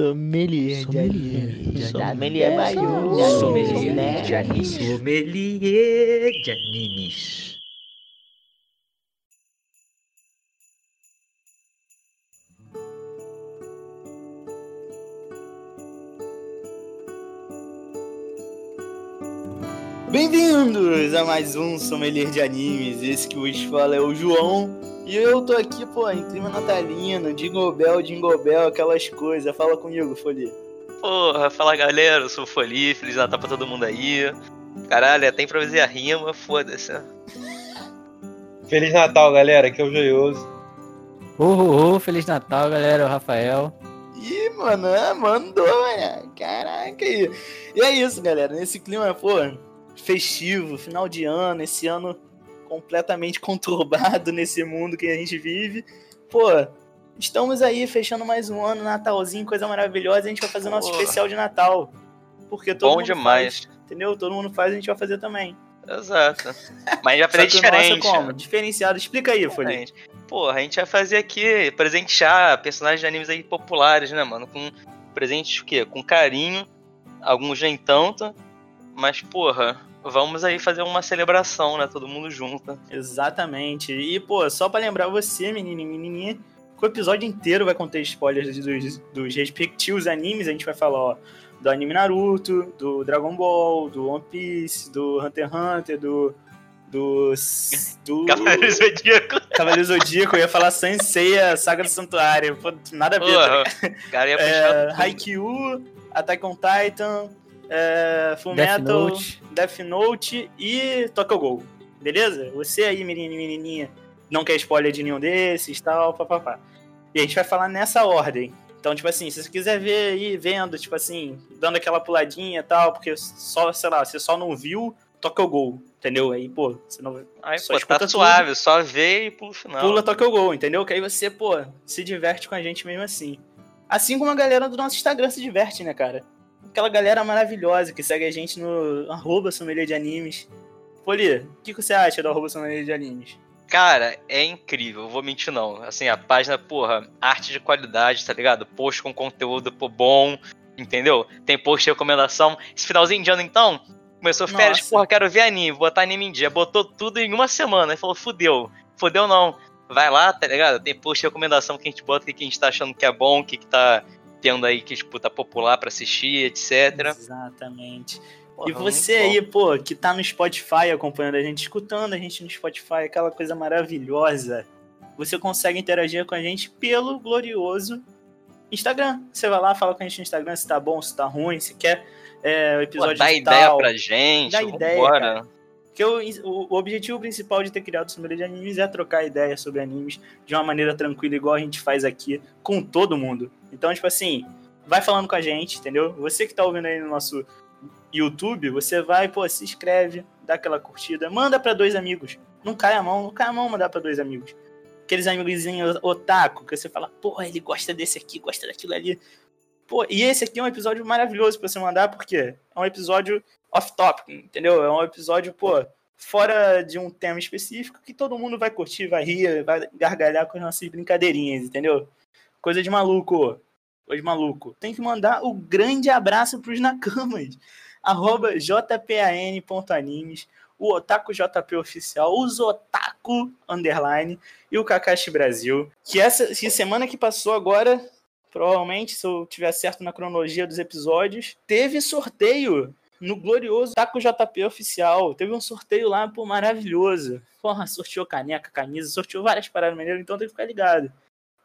Sommelier de anime. Sommelier. Sommelier de animes. Sommelier de animes. Bem-vindos a mais um Sommelier de Animes. Esse que vos fala é o João. E eu tô aqui, pô, em clima natalino, Jingle Bell, Jingle Bell, aquelas coisas. Fala comigo, Folia. Porra, fala galera, eu sou o Foli, Feliz Natal pra todo mundo aí. Caralho, até improvisei a rima, foda-se. Feliz Natal, galera. Aqui é o Joioso. Ô, ô, Feliz Natal, galera. O Rafael. Ih, mano, ah, mandou, né? Caraca aí. E é isso, galera. Nesse clima, pô, festivo, final de ano, esse ano completamente conturbado nesse mundo que a gente vive. Pô, estamos aí fechando mais um ano, Natalzinho, coisa maravilhosa. A gente vai fazer nosso Porra. especial de Natal. Porque todo Bom mundo demais. faz, entendeu? Todo mundo faz, a gente vai fazer também. Exato. Mas fazer Só que o nosso é diferente. como? Diferenciado. Explica aí. Diferente. Porra, a gente vai fazer aqui, presentear personagens de animes aí populares, né, mano? Com presentes o quê? Com carinho, alguns nem tanto. Mas, porra, vamos aí fazer uma celebração, né? Todo mundo junto. Exatamente. E, pô, só pra lembrar você, menino e menininha, que o episódio inteiro vai conter spoilers dos, dos respectivos animes. A gente vai falar, ó, do anime Naruto, do Dragon Ball, do One Piece, do Hunter x Hunter, do... Do... do Cavaleiro Zodíaco. Cavaleiro Zodíaco, eu ia falar Senseiya, Saga do Santuário. Pô, nada a ver. tá Porra, o cara ia é, puxar. tudo. Haikyuu, Attack on Titan, é, Full Death Metal, Note. Death Note e Tokyo Ghoul. Beleza? Você aí, menino e menininha, não quer spoiler de nenhum desses e tal, papapá. E a gente vai falar nessa ordem. Então, tipo assim, se você quiser ver aí, vendo, tipo assim, dando aquela puladinha e tal, porque só, sei lá, você só não viu Tokyo Ghoul, entendeu? Aí, pô, você não Aí, só pô, escuta tá tudo. suave, só vê e pula o final. pula Tokyo Ghoul, entendeu? Que aí você, pô, se diverte com a gente mesmo assim. Assim como a galera do nosso Instagram se diverte, né, cara? Aquela galera maravilhosa que segue a gente no arroba sommelier de animes. Poli, o que, você acha do arroba sommelier de animes? Cara, é incrível, vou mentir não. Assim, a página, porra, arte de qualidade, tá ligado? Post com conteúdo, pô, bom, entendeu? Tem post de recomendação. Esse finalzinho de ano, então, começou férias, Nossa. porra, quero ver anime, botar anime em dia. Botou tudo em uma semana. Aí falou, fudeu. Fudeu não. Vai lá, tá ligado? Tem post de recomendação que a gente bota, o que a gente tá achando que é bom, o que, que tá tendo aí que, tipo, tá popular pra assistir, etc. Exatamente. Porra, e você aí, pô, que tá no Spotify acompanhando a gente, escutando a gente no Spotify, aquela coisa maravilhosa. Você consegue interagir com a gente pelo glorioso Instagram. Você vai lá, fala com a gente no Instagram se tá bom, se tá ruim, se quer é, o Pô, episódio dá de ideia tal. pra gente, Dá ideia, cara. Porque o, o- objetivo principal de ter criado o Sommelier de Animes é trocar ideias sobre animes de uma maneira tranquila, igual a gente faz aqui com todo mundo. Então, tipo assim, vai falando com a gente, entendeu? Você que tá ouvindo aí no nosso YouTube, você vai, pô, se inscreve, dá aquela curtida, manda pra dois amigos. Não cai a mão, não cai a mão mandar pra dois amigos. Aqueles amigozinhos otaku, que você fala, pô, ele gosta desse aqui, gosta daquilo ali. Pô, e esse aqui é um episódio maravilhoso pra você mandar, porque é um episódio off-topic, entendeu? É um episódio, pô, fora de um tema específico que todo mundo vai curtir, vai rir, vai gargalhar com as nossas brincadeirinhas, entendeu? Coisa de maluco. Coisa de maluco. Tem que mandar o grande abraço pros Nakamas. Arroba jpan.animes, o Otaku JP Oficial, os Otaku Underline e o Kakashi Brasil. Que essa que semana que passou agora, provavelmente, se eu tiver certo na cronologia dos episódios, teve sorteio no glorioso Taco JP Oficial. Teve um sorteio lá, pô, maravilhoso. Porra, sorteou caneca, camisa, sorteou várias paradas maneiras, então tem que ficar ligado.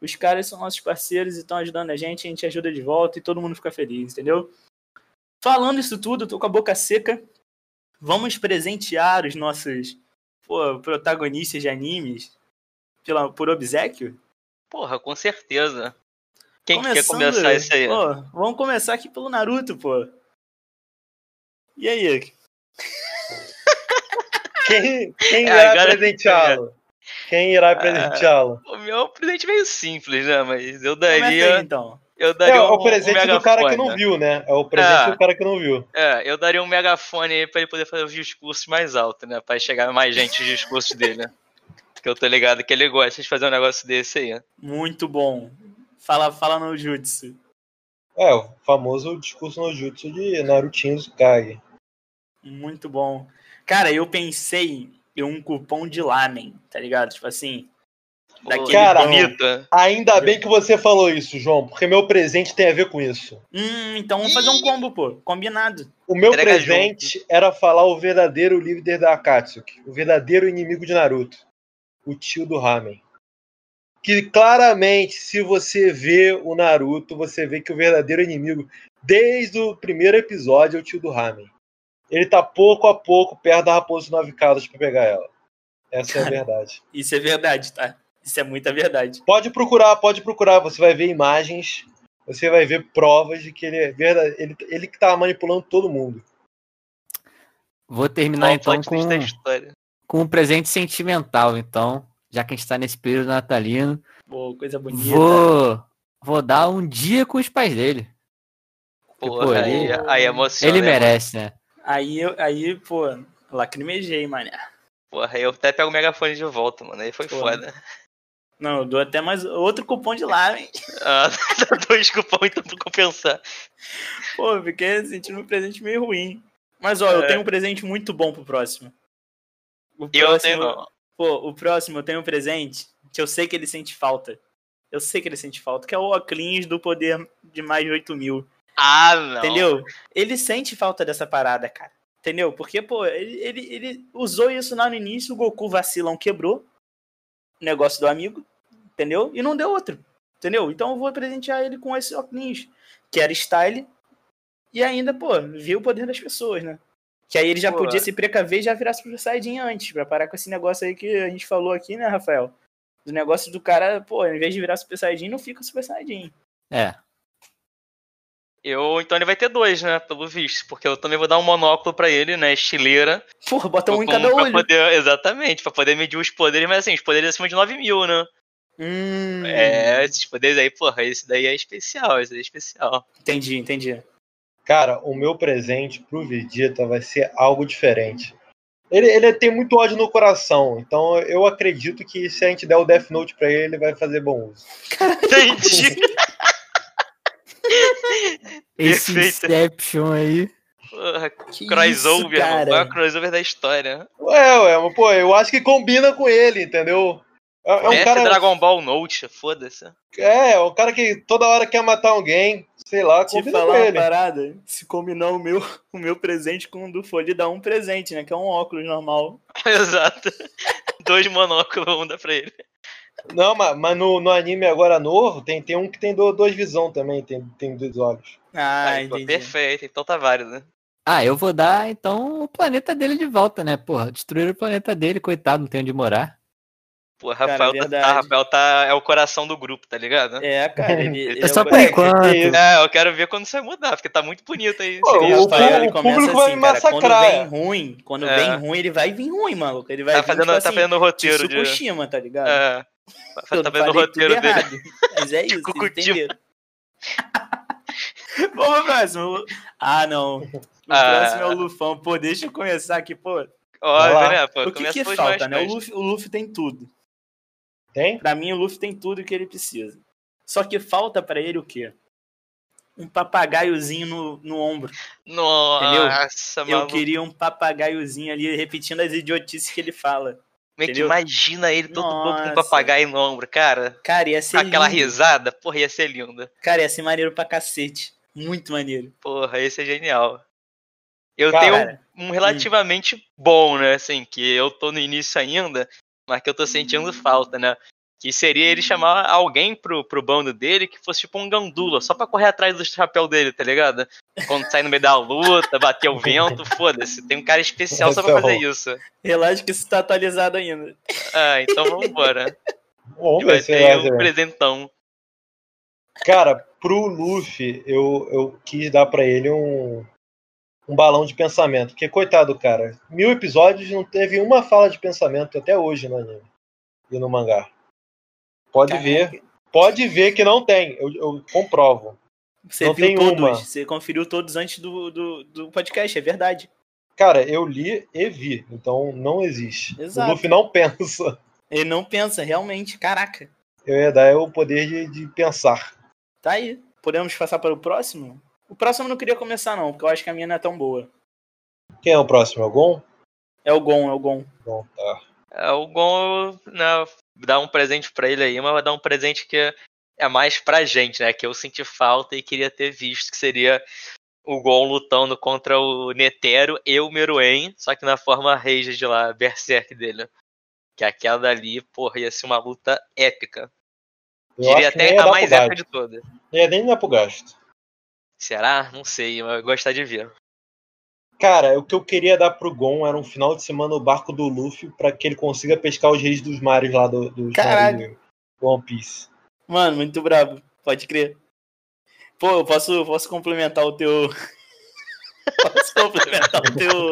Os caras são nossos parceiros e estão ajudando a gente, a gente ajuda de volta e todo mundo fica feliz, entendeu? Falando isso tudo, tô com a boca seca. Vamos presentear os nossos pô, protagonistas de animes pela, por obsequio? Porra, com certeza. Quem que quer começar isso aí? Pô, vamos começar aqui pelo Naruto, pô. E aí? Quem, quem É, irá agora- presenteá-lo? Quem irá presenteá-lo? O meu é um presente meio simples, né? Mas eu Começa aí, daria. então. Eu É, daria um, o presente um do cara que não viu, né? É o presente É. do cara que não viu. É, eu daria um megafone aí pra ele poder fazer os discursos mais altos, né? Pra chegar mais gente nos discursos dele, né? Porque eu tô ligado que ele gosta de fazer um negócio desse aí. Muito bom. Fala, fala no Jutsu. É, o famoso discurso no jutsu de Narutinho Tsukage. Muito bom. Cara, eu pensei em um cupom de lamen, tá ligado? Tipo assim. Daquele Cara, bonita. Ainda bem que você falou isso, João, porque meu presente tem a ver com isso. Hum, então vamos fazer um combo, pô. Combinado. O meu Entrega presente era falar o verdadeiro líder da Akatsuki, o verdadeiro inimigo de Naruto, o tio do Ramen. Que claramente, se você vê o Naruto, você vê que o verdadeiro inimigo, desde o primeiro episódio, é o tio do Ramen. Ele tá pouco a pouco perto da Raposa Nove Caudas pra pegar ela. Essa é a Cara. verdade. Isso é verdade, tá? Isso é muita verdade. Pode procurar, pode procurar. Você vai ver imagens, você vai ver provas de que ele é verdade. Ele, ele que tá manipulando todo mundo. Vou terminar Qual então com, da história? com um presente sentimental, então. Já que a gente tá nesse período natalino. Pô, coisa bonita. Vou, vou dar um dia com os pais dele. Porra, pô, aí, ele- aí emociona. Ele né, mano? merece, né? Aí, eu- aí, pô, lacrimejei, mané. Porra, aí eu até pego o megafone de volta, mano. Aí foi Porra. foda. Não, eu dou até mais outro cupom de lamen. Ah, dá dois cupons então pra compensar. Pô, fiquei sentindo um presente meio ruim. Mas ó, eu É. tenho um presente muito bom pro próximo. O E eu próximo- tenho. Pô, o próximo eu tenho um presente que eu sei que ele sente falta. Eu sei que ele sente falta, que é o Ocleans do poder de mais de 8 mil. Ah, não. Entendeu? Ele sente falta dessa parada, cara. Entendeu? Porque, pô, ele, ele, ele usou isso lá no início, o Goku vacilão quebrou o negócio do amigo, entendeu? E não deu outro, entendeu? Então eu vou presentear ele com esse óculos, que era style, e ainda, pô, viu o poder das pessoas, né? Que aí ele já Pô, podia se precaver e já virar Super Saiyajin antes, pra parar com esse negócio aí que a gente falou aqui, né, Rafael? Do negócio do cara, pô, em vez de virar Super Saiyajin, não fica Super Saiyajin. É. Eu, então ele vai ter dois, né? Pelo visto. Porque eu também vou dar um monóculo pra ele, né? Estileira. Porra, bota um em cada pra olho. Poder, exatamente, pra poder medir os poderes, mas assim, os poderes acima de 9 mil, né? Hum, É, esses poderes aí, porra, esse daí é especial, esse daí é especial. Entendi, entendi. Cara, o meu presente pro Vegeta vai ser algo diferente. Ele, ele tem muito ódio no coração, então eu acredito que se a gente der o Death Note pra ele, ele vai fazer bom uso. Entendi. Esse Perfeito. Inception aí. Porra, Que crossover, isso, cara? Qual é o crossover da história? Ué, ué, mas pô, eu acho que combina com ele, entendeu? É, é um cara. Dragon Ball Note, foda-se. É, é um cara que toda hora quer matar alguém, sei lá, Te combina falar com uma ele. parada, se combinar o meu, o meu presente com o do Folha, dá um presente, né? Que é um óculos normal. Exato. Dois monóculos, vamos dar pra ele. Não, mas, mas no, no anime agora novo, tem, tem um que tem do- duas visão também, tem, tem dois olhos. Ah, Aí, pô, entendi. perfeito, então tá válido. né? Ah, eu vou dar então o planeta dele de volta, né? Porra, destruir o planeta dele, coitado, não tem onde morar. Pô, Cara, Rafael, tá, verdade. tá, Rafael tá, é o coração do grupo, tá ligado? É, cara, ele, ele É só o por cara- enquanto. É, eu quero ver quando isso vai mudar, porque tá muito bonito aí. Pô, o. Rafael, ele o começa público vai assim, me cara, quando massacrar, vem é. ruim, quando É. vem ruim, ele vai vir ruim, maluco. Ele vai Tá vir, fazendo, tipo tá assim, fazendo roteiro de. Tsukushima, tá ligado? É, Eu tá não vendo o roteiro dele. errado, Mas é isso, entenderam. Vamos pro próximo. Ah, não. O Ah. próximo é o Lufão. Pô, deixa eu começar aqui, pô. Vai lá. né? Pô, O que, que falta, mais né? O. Luffy, o Luffy tem tudo. Tem? Pra mim, o Luffy tem tudo que ele precisa. Só que falta pra ele o quê? Um papagaiozinho no, no ombro. Nossa, Eu maluco. queria um papagaiozinho ali repetindo as idiotices que ele fala. Como é que entendeu? imagina ele todo bobo com um papagaio no ombro, cara? Cara, ia ser Aquela lindo. risada, porra, ia ser linda. Cara, ia ser maneiro pra cacete. Muito maneiro. Porra, esse é genial. Eu Cara, tenho um, um relativamente bom, né? Assim, que eu tô no início ainda, mas que eu tô sentindo falta, né? Que seria ele chamar alguém pro, pro bando dele que fosse tipo um gandula, só pra correr atrás do chapéu dele, tá ligado? Quando sai no meio da luta, bater o vento, foda-se. Tem um cara especial só pra é fazer bom. isso. Relaxa que isso tá atualizado ainda. Ah, então vambora. Vamos Vai ter vai um ser. presentão. Cara, pro Luffy, eu, eu quis dar pra ele um, um balão de pensamento. Porque, coitado, cara, mil episódios não teve uma fala de pensamento até hoje no anime e no mangá. Pode Caraca. ver, pode ver que não tem, eu, eu comprovo. Você Não viu tem todos. uma. Você conferiu todos antes do, do, do podcast, é verdade. Cara, eu li e vi, então não existe. Exato. O Luffy não pensa. Ele não pensa, realmente. Caraca. Eu ia dar o poder de, de pensar. Tá aí. podemos passar para o próximo? O próximo eu não queria começar, não, porque eu acho que a minha não é tão boa. Quem é o próximo? É o Gon? É o Gon, é o Gon. Bom, tá. É, o Gon, né, dá um presente pra ele aí, mas vai dar um presente que é mais pra gente, né? Que eu senti falta e queria ter visto, que seria o Gon lutando contra o Netero e o Meruem, só que na forma Rage de lá, Berserk dele. Que aquela dali, porra, ia ser uma luta épica. Eu Diria acho que nem até a mais épica de todas. Não ia nem dar pro gasto. Será? Não sei, mas eu gostar de ver. Cara, o que eu queria dar pro Gon era um final de semana no barco do Luffy pra que ele consiga pescar os reis dos mares lá do, mares do One Piece. Mano, muito brabo. Pode crer. Pô, eu posso, posso complementar o teu. posso complementar o teu,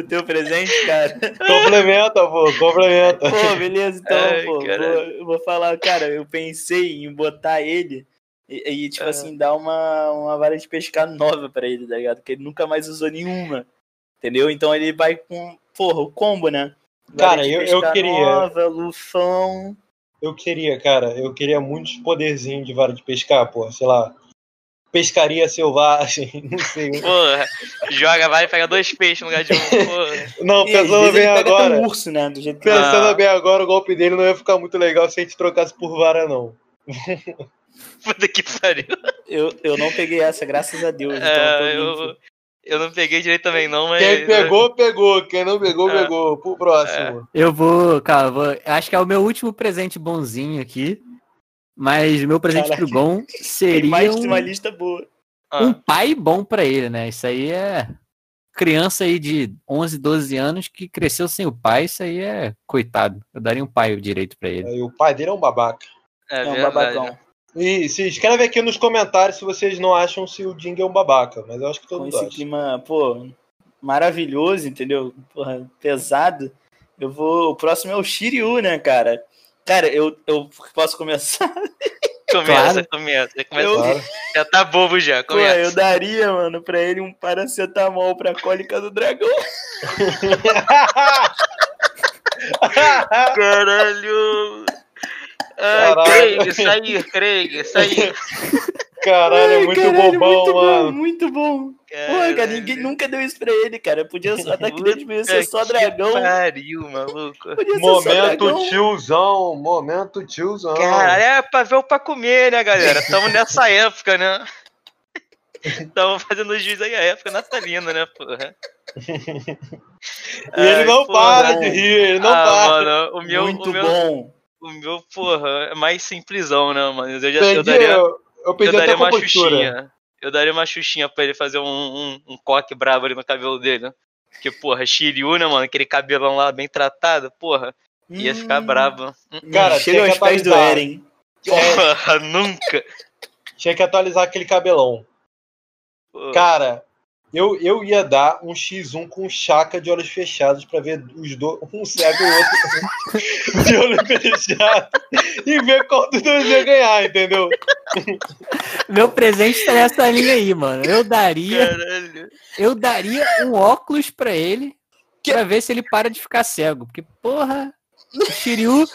o teu presente, cara? Complementa, pô, complementa. Pô, beleza, então, Ai, pô. Vou, eu vou falar, cara, eu pensei em botar ele e, e, tipo Ah. assim, dar uma, uma vara de pescar nova pra ele, tá ligado? Porque ele nunca mais usou nenhuma. Entendeu? Então ele vai com, porra, o combo, né? Vara Cara, de eu- eu queria- Nova, lufão. Eu queria, cara, eu queria muitos poderzinhos de vara de pescar, pô, sei lá. Pescaria selvagem, não sei. Porra, joga, vai pegar dois peixes no lugar de um. Porra. Não, E pensando vezes bem pega agora. um urso, né? Do jeito que Pensando Ah. bem agora, o golpe dele não ia ficar muito legal se a gente trocasse por vara, não. Puta que pariu. eu, eu não peguei essa, graças a Deus. Então É, eu eu, não peguei direito também, não, mas. Quem pegou, pegou. Quem não pegou, É. pegou. Pro próximo. Eu vou, cara, vou, acho que é o meu último presente bonzinho aqui. Mas o meu presente Caraca. pro Gon seria mais um, uma lista boa. Ah, um pai bom pra ele, né? Isso aí é criança aí de 11, 12 anos que cresceu sem o pai, isso aí é coitado. Eu daria um pai direito pra ele. Aí o pai dele é um babaca. é, É um verdade. babacão. E se escreve aqui nos comentários se vocês não acham se o Ding é um babaca, mas eu acho que todo Com mundo esse acha. clima, pô, maravilhoso, entendeu? Porra, pesado. Eu vou. O próximo é o Shiryu, né, cara? Cara, eu, eu posso começar? Começa, Claro. começa. começa. Eu- Claro. Já tá bobo já, Pô, começa. eu daria, mano, pra ele um paracetamol pra cólica do dragão. Caralho! Ai, Caralho. Craig, sair, Craig, sair. Caralho, é Ai, muito caralho, bobão, muito mano. bom, muito bom. Porra, cara, ninguém nunca deu isso pra ele, cara. Podia, o ataque dele podia ser só que dragão. Pariu, maluco. Podia ser só Momento tiozão, momento tiozão. Caralho, é pra ver ou pra comer, né, galera? Tamo nessa época, né? Tamo fazendo juiz aí a época natalina, né, porra? E ele Ai, não porra. para de rir, ele não ah, para. mano, o meu, muito o meu, bom. O meu, porra, é mais simplesão, né, mano? Eu, já, eu Perdi, daria, eu, eu eu daria uma compostura. xuxinha. Eu daria uma xuxinha pra ele fazer um, um, um coque brabo ali no cabelo dele. Porque, porra, Shiryu, né, mano? Aquele cabelão lá bem tratado, porra, ia ficar Hum, brabo. Cara, Chega aos pés do. Eren. Porra, nunca. Tinha que atualizar aquele cabelão. Porra. Cara, eu, eu ia dar um X1 com chaca de olhos fechados pra ver os dois, um cego e o outro de olho fechado e ver qual dos dois ia ganhar, entendeu? Meu presente tá nessa linha aí, mano. Eu daria, Caralho. eu daria um óculos pra ele pra ver se ele para de ficar cego. Porque, porra, o Shiryu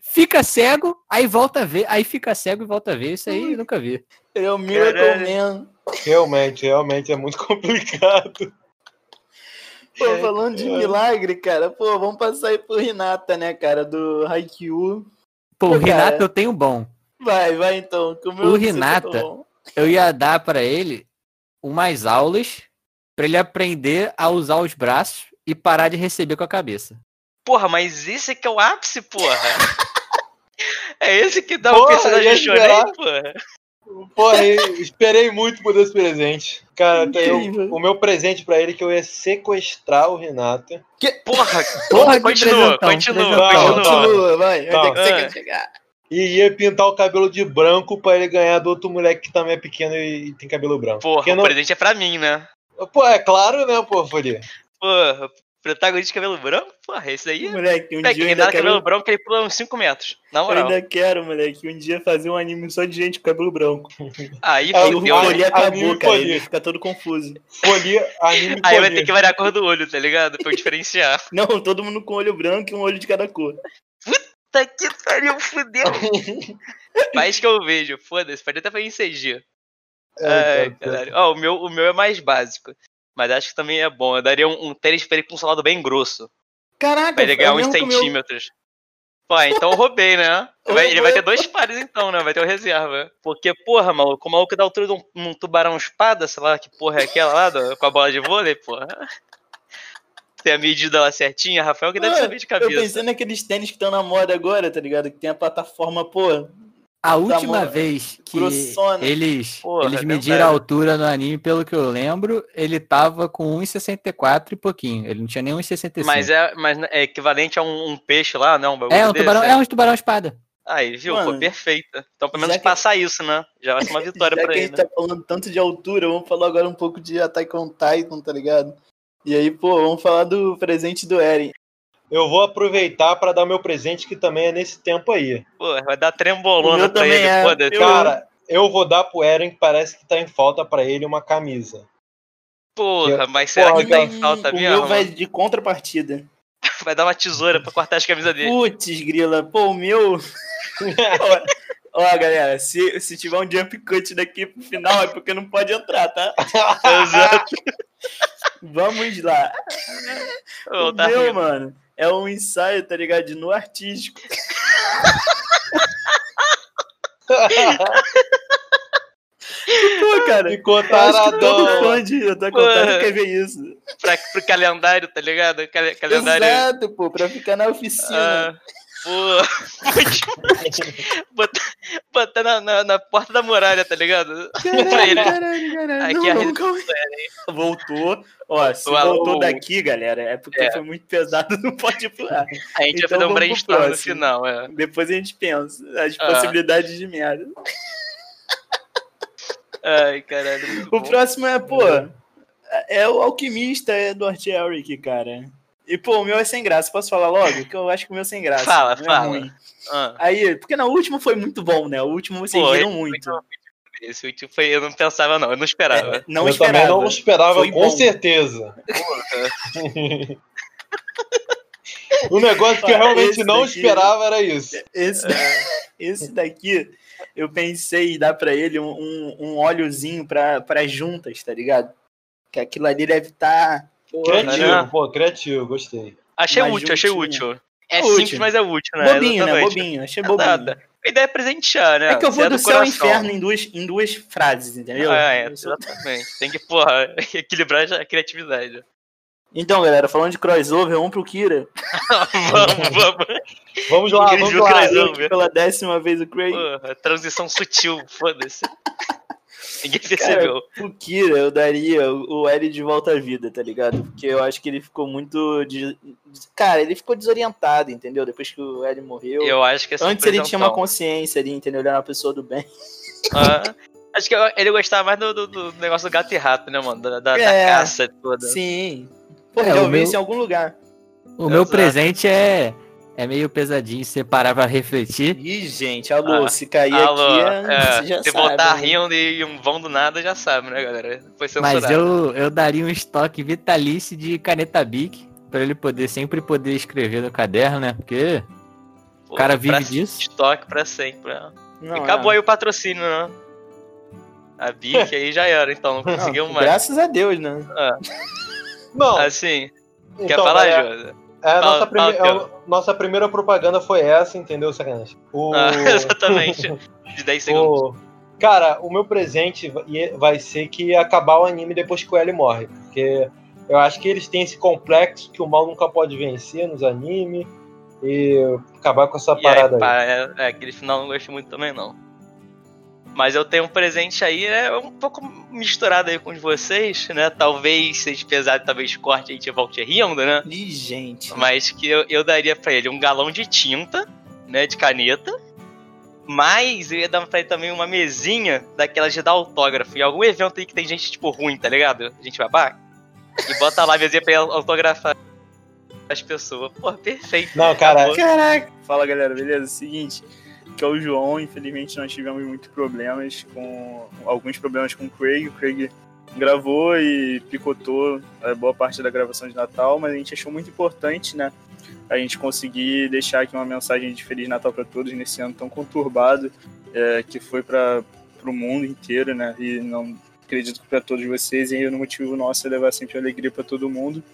fica cego, aí volta a ver, aí fica cego e volta a ver. Isso aí eu nunca vi. Ele é o Miracle Caralho. Man. Realmente, realmente é muito complicado. Pô, falando de milagre, cara, pô, vamos passar aí pro Renata, né, cara, do Haikyuu. Pô, o cara. Renato eu tenho bom. Vai, vai então. O se Renata- eu ia dar pra ele umas aulas pra ele aprender a usar os braços e parar de receber com a cabeça. Porra, mas esse que é o ápice, porra. É esse que dá o Porra, personagem ia chorei, esperar. porra. Porra, eu esperei muito por esse presente. Cara, tem o, o meu presente pra ele é que eu ia sequestrar o Renato. Porra, Porra, que continua, presentão, continua, presentão. continua. Continua, vai. Onde é que você quer chegar? E ia pintar o cabelo de branco pra ele ganhar do outro moleque que também é pequeno e tem cabelo branco. Porra, Porque o não- presente é pra mim, né? Pô, é claro, né, pô, Folia? Porra, protagonista de cabelo branco? Porra, esse aí. Moleque, um É, dia eu dá ainda cabelo quero... branco, ele pula uns 5 metros. Na Eu moral. ainda quero, moleque, um dia fazer um anime só de gente com cabelo branco. Aí, É, Aí o? Roli anime acabou, cara, Folia. ele fica todo confuso. Folia, anime Aí vai ter que variar a cor do olho, tá ligado? Pra eu diferenciar. Não, todo mundo com olho branco e um olho de cada cor. Tá que pariu, fudeu. Faz que eu vejo, foda-se, pode até fazer em CG. Ai, É, cara. caralho. Ó, o, meu, o meu é mais básico. Mas acho que também é bom. Eu daria um, um tênis pra ele com um solado bem grosso. Caraca, Pra ele ganhar é uns o meu- centímetros. Pô, então eu roubei, né? Ele vai ter dois pares então, né? Vai ter o reserva. Porque, porra, maluco, o maluco da altura de um, um tubarão espada, sei lá que porra é aquela lá, do- com a bola de vôlei, porra. Tem a medida lá certinha, Rafael que deve saber de Eu cabeça. pensei naqueles tênis que estão na moda agora, tá ligado? Que tem a plataforma, pô. A última mão vez que grossona. eles, Porra, eles é mediram a altura no anime, pelo que eu lembro, ele tava com 1,64 e pouquinho. Ele não tinha nem 1,65. Mas é, mas é equivalente a um, um peixe lá, não? Um bagulho É, um desse, tubarão, é? é um tubarão espada. Aí, viu? Mano, Pô, perfeito. Então, pelo menos que- passar isso, né? Já vai ser uma vitória Já pra que a ele. gente né? tá falando tanto de altura, vamos falar agora um pouco de Attack on Titan, tá ligado? E aí, pô, vamos falar do presente do Eren. Eu vou aproveitar pra dar meu presente, que também é nesse tempo aí. Pô, vai dar O trembolona pra também ele, é. foda-se. Cara, eu vou dar pro Eren, que parece que tá em falta pra ele uma camisa. Porra, mas será Porra, que tá em cara. falta o mesmo? meu vai de contrapartida. Vai dar uma tesoura pra cortar as camisas dele. Putz, grila, pô, o meu. ó, galera, se, se tiver um jump cut daqui pro final é porque não pode entrar, tá? Exato. Vamos lá. Ô, o tá meu, rindo. mano, é um ensaio, tá ligado? De no artístico. Pô, cara. Ficou Eu acho que todo fã de Attack on Porra. Titan quer ver isso. Pra, pro calendário, tá ligado? Cal- calendário. Exato, pô, pra ficar na oficina. Ah, pô. botar botar na, na, na porta da muralha, tá ligado? Ele. caralho, caralho. Aqui Não, é a não, calma. Voltou. Ó, se voltou daqui, galera, é porque É. foi muito pesado, não pode ir pro ar. A gente Então vai fazer um brainstorm no final, é. Depois a gente pensa as Ah. possibilidades de merda. Ai, caralho. O bom. próximo é, pô, é o alquimista Edward Elric, cara. E, pô, o meu é sem graça. Posso falar logo? Que eu acho que o meu é sem graça. Fala, meu fala. É ruim. Ah, Aí, porque na última foi muito bom, né? O último vocês Pô, riram esse muito. esse último foi. Eu não pensava, não. Eu não esperava. É, não eu esperava. também não esperava, Foi com bom. certeza. O negócio que eu realmente não daqui- esperava era isso. Esse, esse daqui, eu pensei em dar pra ele um, um, um óleozinho pra, pra juntas, tá ligado? Que aquilo ali deve estar. Criativo, né? pô, criativo, gostei. Achei útil, achei útil. É Útil. simples, mas é útil, né? bobinho, né? Exatamente. Bobinho, achei Exato. bobinho. A ideia é presentear, né? É que eu vou do, céu ao inferno em duas, em duas frases, entendeu? Ah, é, exatamente. Tem que, porra, equilibrar a criatividade. Então, galera, falando de crossover, vamos pro Kira. vamos, vamos. Vamos lá, vamos lá. pela décima vez o Craig. Porra, transição sutil, foda-se. Ninguém Cara, percebeu. pro Kira eu daria o o L de volta à vida, tá ligado? Porque eu acho que ele ficou muito. de- Cara, ele ficou desorientado, entendeu? Depois que o L morreu. Eu acho que Antes ele tinha uma apresentação- consciência ali, entendeu? Ele era uma pessoa do bem. Ah, acho que eu- ele gostava mais do, do- do negócio do gato e rato, né, mano? Da, da, da É. caça toda. Sim. Pô, É, o ouvi meu- isso em algum lugar. O meu Exato. presente é, é meio pesadinho, se você parar pra refletir. Ih, gente, alô, Ah, se cair Alô, aqui, é, você já se sabe. voltar né? rindo e um vão do nada, já sabe, né, galera? Foi censurado. Mas eu, eu daria um estoque vitalício de caneta Bic pra ele poder sempre poder escrever no caderno, né? Porque Pô, o cara vive pra disso. Estoque pra sempre. né? Não, e acabou é. aí o patrocínio, né? A Bic aí já era, então não Não, conseguimos mais. Graças a Deus, né? Não, Assim, quer então, falar, galera, Josa? É, a nossa, prime- é nossa primeira propaganda foi essa, entendeu, sacanagem? O... Ah, exatamente. De 10 segundos. o... Cara, o meu presente vai- ser que acabar o anime depois que o L morre. Porque eu acho que eles têm esse complexo que o mal nunca pode vencer nos animes. E acabar com essa E aí, parada aí. pá, é, é, aquele final eu não gosto muito também, não. Mas eu tenho um presente aí, é um pouco misturado aí com vocês, né? Talvez seja pesado, talvez corte a gente volte rindo, né? Ih, gente. Mas que eu, eu daria pra ele um galão de tinta, né? De caneta. Mas eu ia dar pra ele também uma mesinha daquelas de dar autógrafo. Em algum evento aí que tem gente, tipo, ruim, tá ligado? Gente babaca. E bota lá a mesinha pra ele autografar as pessoas. Pô, perfeito. Não, cara, Acabou. Caraca! Fala galera, beleza? Seguinte, que é o João, infelizmente nós tivemos muitos problemas com. alguns problemas com o Craig. O Craig gravou e picotou a boa parte da gravação de Natal, mas a gente achou muito importante, né? A gente conseguir deixar aqui uma mensagem de Feliz Natal para todos nesse ano tão conturbado, é, que foi para pro mundo inteiro, né? E não acredito que para todos vocês, e o motivo nosso é levar sempre alegria para todo mundo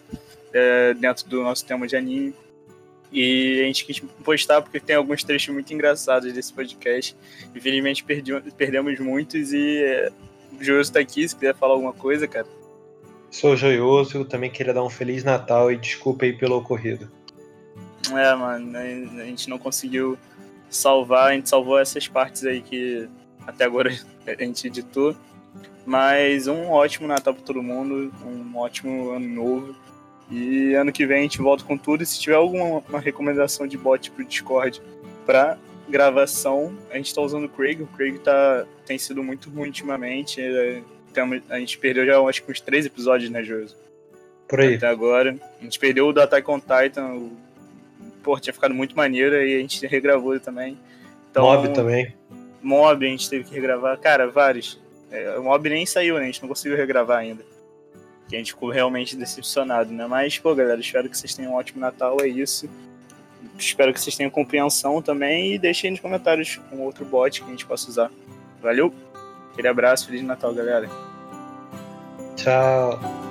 é, dentro do nosso tema de anime. E a gente quis postar porque tem alguns trechos muito engraçados desse podcast. Infelizmente perdi, perdemos muitos e é, o Joioso tá aqui, se quiser falar alguma coisa, cara. Sou joioso, também queria dar um Feliz Natal e desculpa aí pelo ocorrido. É, mano, a gente não conseguiu salvar, a gente salvou essas partes aí que até agora a gente editou. Mas um ótimo Natal para todo mundo, um ótimo ano novo. E ano que vem a gente volta com tudo. E se tiver alguma recomendação de bot pro Discord para gravação, a gente tá usando o Craig. O Craig tá, tem sido muito ruim ultimamente. É, a gente perdeu já acho que uns três episódios, né, Joso? Por aí. Até agora. A gente perdeu o do Attack on Titan. O, pô, tinha ficado muito maneiro e a gente regravou também. Então, Mob também. Mob a gente teve que regravar. Cara, vários. É, o Mob nem saiu, né? A gente não conseguiu regravar ainda. Que a gente ficou realmente decepcionado, né? Mas, pô, galera, espero que vocês tenham um ótimo Natal, é isso. Espero que vocês tenham compreensão também e deixem nos comentários um outro bot que a gente possa usar. Valeu? Aquele abraço, Feliz Natal, galera. Tchau.